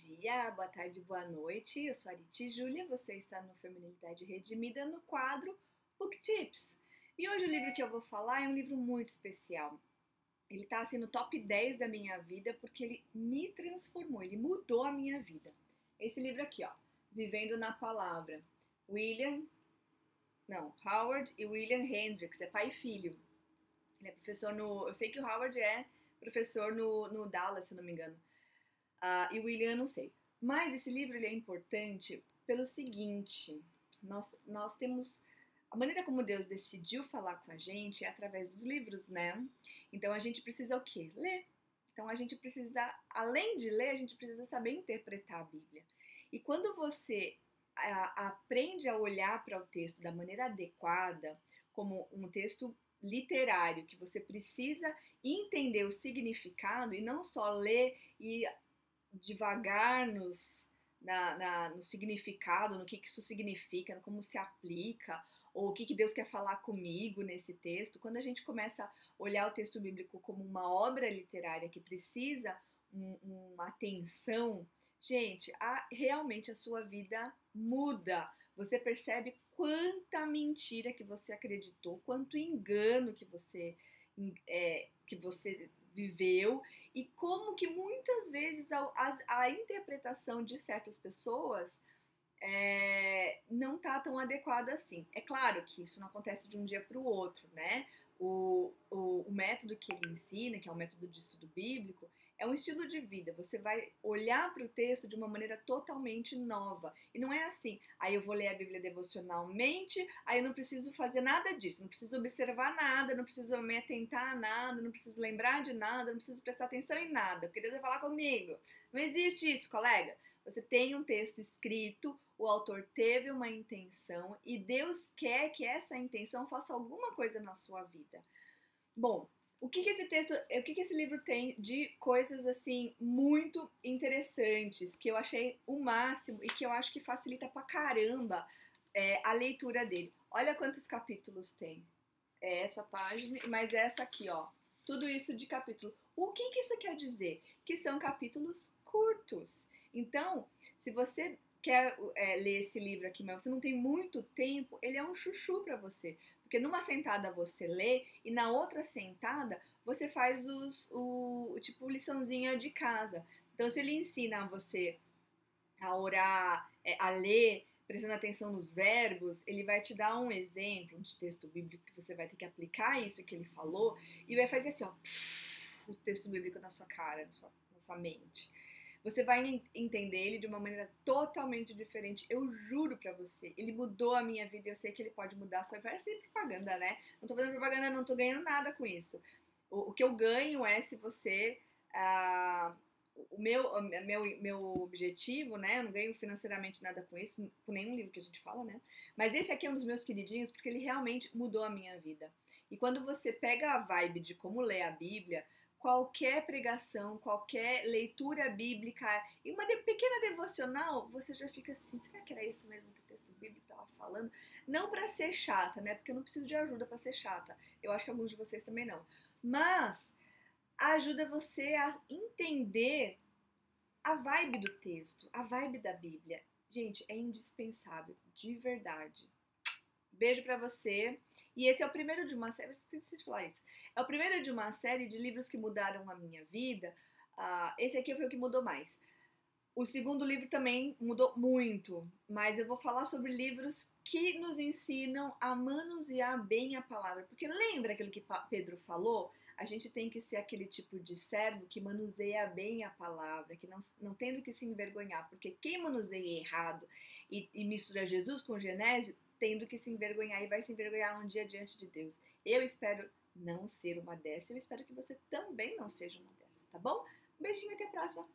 dia, boa tarde, boa noite. Eu sou a Ariti Júlia, você está no Feminilidade Redimida no quadro Book Tips. E hoje o livro que eu vou falar é um livro muito especial. Ele está assim no top 10 da minha vida porque ele me transformou, ele mudou a minha vida. Esse livro aqui, ó, Vivendo na Palavra. William, não, Howard e William Hendricks, é pai e filho. Ele é professor no, eu sei que o Howard é professor no, no Dallas, se não me engano. Uh, e o William, não sei. Mas esse livro ele é importante pelo seguinte: nós, nós temos. A maneira como Deus decidiu falar com a gente é através dos livros, né? Então a gente precisa o quê? Ler. Então a gente precisa, além de ler, a gente precisa saber interpretar a Bíblia. E quando você a, aprende a olhar para o texto da maneira adequada, como um texto literário, que você precisa entender o significado e não só ler e devagar nos, na, na, no significado, no que, que isso significa, como se aplica, ou o que, que Deus quer falar comigo nesse texto. Quando a gente começa a olhar o texto bíblico como uma obra literária que precisa um, uma atenção, gente, a, realmente a sua vida muda. Você percebe quanta mentira que você acreditou, quanto engano que você é, que você viveu e como que muitas vezes a, a, a interpretação de certas pessoas é, não tá tão adequada assim. É claro que isso não acontece de um dia para o outro, né? O, o, o, método que ele ensina, que é o método de estudo bíblico, é um estilo de vida. Você vai olhar para o texto de uma maneira totalmente nova. E não é assim, aí eu vou ler a Bíblia devocionalmente, aí eu não preciso fazer nada disso, não preciso observar nada, não preciso me atentar a nada, não preciso lembrar de nada, não preciso prestar atenção em nada, porque Deus vai falar comigo. Não existe isso, colega. Você tem um texto escrito, o autor teve uma intenção e Deus quer que essa intenção faça alguma coisa na sua vida. Bom, o que, que esse texto, o que, que esse livro tem de coisas assim muito interessantes que eu achei o máximo e que eu acho que facilita pra caramba é, a leitura dele. Olha quantos capítulos tem. É essa página, mas essa aqui, ó. Tudo isso de capítulo. O que, que isso quer dizer? Que são capítulos curtos. Então, se você quer é, ler esse livro aqui, mas você não tem muito tempo, ele é um chuchu para você. Porque numa sentada você lê e na outra sentada você faz os, o, tipo liçãozinha de casa. Então, se ele ensina você a orar, é, a ler, prestando atenção nos verbos, ele vai te dar um exemplo de texto bíblico que você vai ter que aplicar isso que ele falou e vai fazer assim, ó, o texto bíblico na sua cara, na sua, na sua mente. Você vai entender ele de uma maneira totalmente diferente. Eu juro pra você. Ele mudou a minha vida eu sei que ele pode mudar sua. Parece propaganda, né? Não tô fazendo propaganda, não tô ganhando nada com isso. O, o que eu ganho é se você. Ah, o meu, meu, meu objetivo, né? Eu não ganho financeiramente nada com isso, com nenhum livro que a gente fala, né? Mas esse aqui é um dos meus queridinhos porque ele realmente mudou a minha vida. E quando você pega a vibe de como ler a Bíblia, qualquer pregação, qualquer leitura bíblica e uma pequena devocional, você já fica assim, será que era isso mesmo que o texto bíblico estava falando? Não para ser chata, né? Porque eu não preciso de ajuda para ser chata. Eu acho que alguns de vocês também não. Mas ajuda você a entender a vibe do texto, a vibe da Bíblia. Gente, é indispensável, de verdade. Beijo para você. E esse é o primeiro de uma série, esqueci de falar isso. É o primeiro de uma série de livros que mudaram a minha vida. Uh, esse aqui foi o que mudou mais. O segundo livro também mudou muito, mas eu vou falar sobre livros que nos ensinam a manusear bem a palavra. Porque lembra aquilo que Pedro falou? A gente tem que ser aquele tipo de servo que manuseia bem a palavra, que não, não tendo que se envergonhar. Porque quem manuseia errado e, e mistura Jesus com Genésio tendo que se envergonhar e vai se envergonhar um dia diante de Deus. Eu espero não ser uma dessas, eu espero que você também não seja uma dessas, tá bom? Um beijinho, até a próxima!